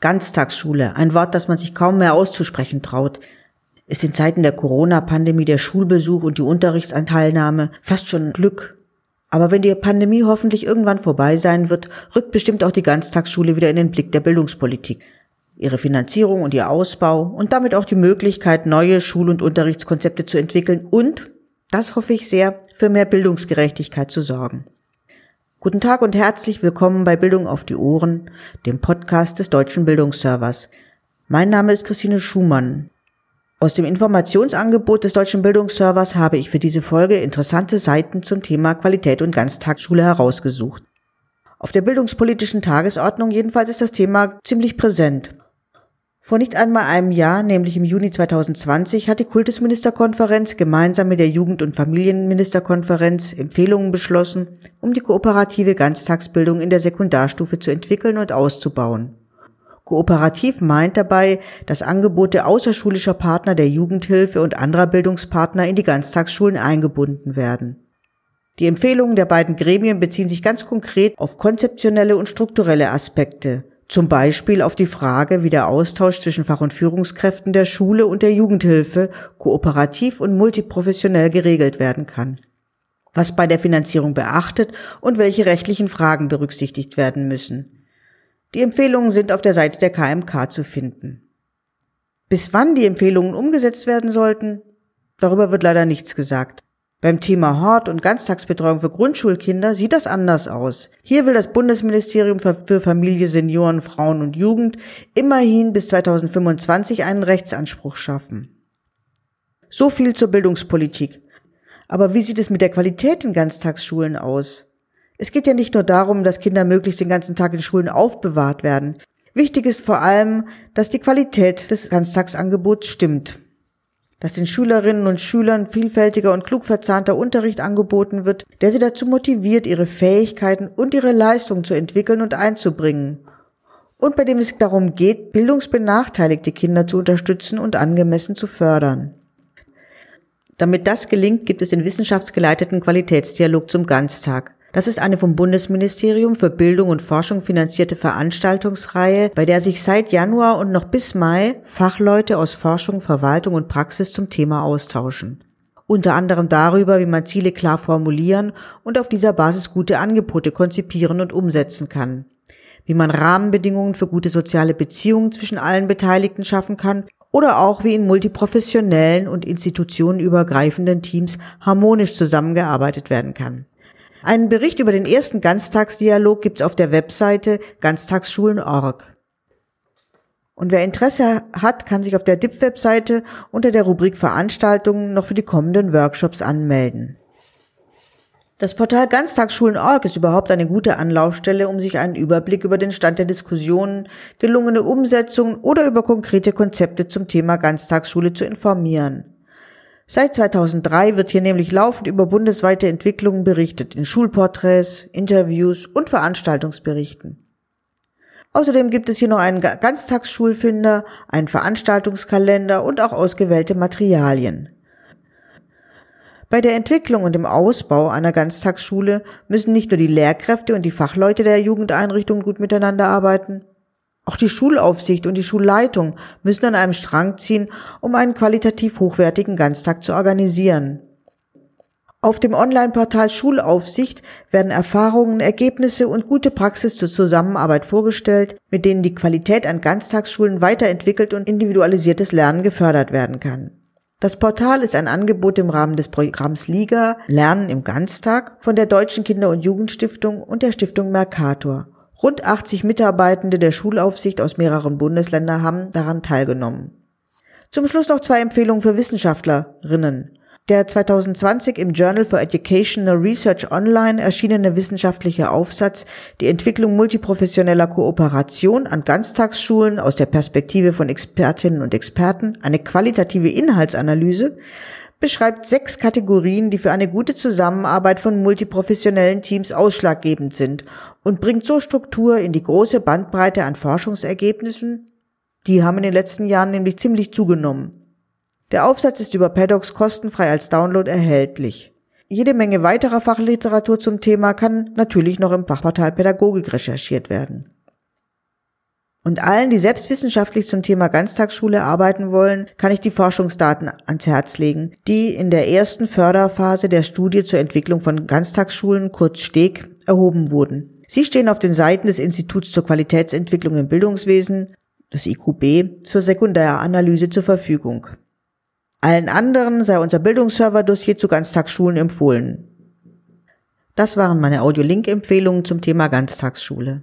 Ganztagsschule, ein Wort, das man sich kaum mehr auszusprechen traut, ist in Zeiten der Corona-Pandemie der Schulbesuch und die Unterrichtsanteilnahme fast schon Glück. Aber wenn die Pandemie hoffentlich irgendwann vorbei sein wird, rückt bestimmt auch die Ganztagsschule wieder in den Blick der Bildungspolitik. Ihre Finanzierung und ihr Ausbau und damit auch die Möglichkeit, neue Schul- und Unterrichtskonzepte zu entwickeln und, das hoffe ich sehr, für mehr Bildungsgerechtigkeit zu sorgen. Guten Tag und herzlich willkommen bei Bildung auf die Ohren, dem Podcast des Deutschen Bildungsservers. Mein Name ist Christine Schumann. Aus dem Informationsangebot des Deutschen Bildungsservers habe ich für diese Folge interessante Seiten zum Thema Qualität und Ganztagsschule herausgesucht. Auf der bildungspolitischen Tagesordnung jedenfalls ist das Thema ziemlich präsent. Vor nicht einmal einem Jahr, nämlich im Juni 2020, hat die Kultusministerkonferenz gemeinsam mit der Jugend- und Familienministerkonferenz Empfehlungen beschlossen, um die kooperative Ganztagsbildung in der Sekundarstufe zu entwickeln und auszubauen. Kooperativ meint dabei, dass Angebote außerschulischer Partner der Jugendhilfe und anderer Bildungspartner in die Ganztagsschulen eingebunden werden. Die Empfehlungen der beiden Gremien beziehen sich ganz konkret auf konzeptionelle und strukturelle Aspekte, zum Beispiel auf die Frage, wie der Austausch zwischen Fach- und Führungskräften der Schule und der Jugendhilfe kooperativ und multiprofessionell geregelt werden kann. Was bei der Finanzierung beachtet und welche rechtlichen Fragen berücksichtigt werden müssen. Die Empfehlungen sind auf der Seite der KMK zu finden. Bis wann die Empfehlungen umgesetzt werden sollten, darüber wird leider nichts gesagt. Beim Thema Hort- und Ganztagsbetreuung für Grundschulkinder sieht das anders aus. Hier will das Bundesministerium für Familie, Senioren, Frauen und Jugend immerhin bis 2025 einen Rechtsanspruch schaffen. So viel zur Bildungspolitik. Aber wie sieht es mit der Qualität in Ganztagsschulen aus? Es geht ja nicht nur darum, dass Kinder möglichst den ganzen Tag in Schulen aufbewahrt werden. Wichtig ist vor allem, dass die Qualität des Ganztagsangebots stimmt dass den Schülerinnen und Schülern vielfältiger und klug verzahnter Unterricht angeboten wird, der sie dazu motiviert, ihre Fähigkeiten und ihre Leistung zu entwickeln und einzubringen. Und bei dem es darum geht, bildungsbenachteiligte Kinder zu unterstützen und angemessen zu fördern. Damit das gelingt, gibt es den wissenschaftsgeleiteten Qualitätsdialog zum Ganztag. Das ist eine vom Bundesministerium für Bildung und Forschung finanzierte Veranstaltungsreihe, bei der sich seit Januar und noch bis Mai Fachleute aus Forschung, Verwaltung und Praxis zum Thema austauschen. Unter anderem darüber, wie man Ziele klar formulieren und auf dieser Basis gute Angebote konzipieren und umsetzen kann. Wie man Rahmenbedingungen für gute soziale Beziehungen zwischen allen Beteiligten schaffen kann oder auch wie in multiprofessionellen und institutionenübergreifenden Teams harmonisch zusammengearbeitet werden kann. Einen Bericht über den ersten Ganztagsdialog gibt's auf der Webseite ganztagsschulen.org. Und wer Interesse hat, kann sich auf der DIP-Webseite unter der Rubrik Veranstaltungen noch für die kommenden Workshops anmelden. Das Portal Ganztagsschulen.org ist überhaupt eine gute Anlaufstelle, um sich einen Überblick über den Stand der Diskussionen, gelungene Umsetzungen oder über konkrete Konzepte zum Thema Ganztagsschule zu informieren. Seit 2003 wird hier nämlich laufend über bundesweite Entwicklungen berichtet, in Schulporträts, Interviews und Veranstaltungsberichten. Außerdem gibt es hier noch einen Ganztagsschulfinder, einen Veranstaltungskalender und auch ausgewählte Materialien. Bei der Entwicklung und dem Ausbau einer Ganztagsschule müssen nicht nur die Lehrkräfte und die Fachleute der Jugendeinrichtungen gut miteinander arbeiten, auch die Schulaufsicht und die Schulleitung müssen an einem Strang ziehen, um einen qualitativ hochwertigen Ganztag zu organisieren. Auf dem Online-Portal Schulaufsicht werden Erfahrungen, Ergebnisse und gute Praxis zur Zusammenarbeit vorgestellt, mit denen die Qualität an Ganztagsschulen weiterentwickelt und individualisiertes Lernen gefördert werden kann. Das Portal ist ein Angebot im Rahmen des Programms Liga Lernen im Ganztag von der Deutschen Kinder- und Jugendstiftung und der Stiftung Mercator. Rund 80 Mitarbeitende der Schulaufsicht aus mehreren Bundesländern haben daran teilgenommen. Zum Schluss noch zwei Empfehlungen für Wissenschaftlerinnen. Der 2020 im Journal for Educational Research Online erschienene wissenschaftliche Aufsatz Die Entwicklung multiprofessioneller Kooperation an Ganztagsschulen aus der Perspektive von Expertinnen und Experten, eine qualitative Inhaltsanalyse, beschreibt sechs Kategorien, die für eine gute Zusammenarbeit von multiprofessionellen Teams ausschlaggebend sind und bringt so Struktur in die große Bandbreite an Forschungsergebnissen. Die haben in den letzten Jahren nämlich ziemlich zugenommen. Der Aufsatz ist über Paddocks kostenfrei als Download erhältlich. Jede Menge weiterer Fachliteratur zum Thema kann natürlich noch im Fachportal Pädagogik recherchiert werden. Und allen, die selbstwissenschaftlich zum Thema Ganztagsschule arbeiten wollen, kann ich die Forschungsdaten ans Herz legen, die in der ersten Förderphase der Studie zur Entwicklung von Ganztagsschulen, kurz STEG, erhoben wurden. Sie stehen auf den Seiten des Instituts zur Qualitätsentwicklung im Bildungswesen, des IQB, zur Sekundäranalyse zur Verfügung. Allen anderen sei unser Bildungsserver-Dossier zu Ganztagsschulen empfohlen. Das waren meine Audio-Link-Empfehlungen zum Thema Ganztagsschule.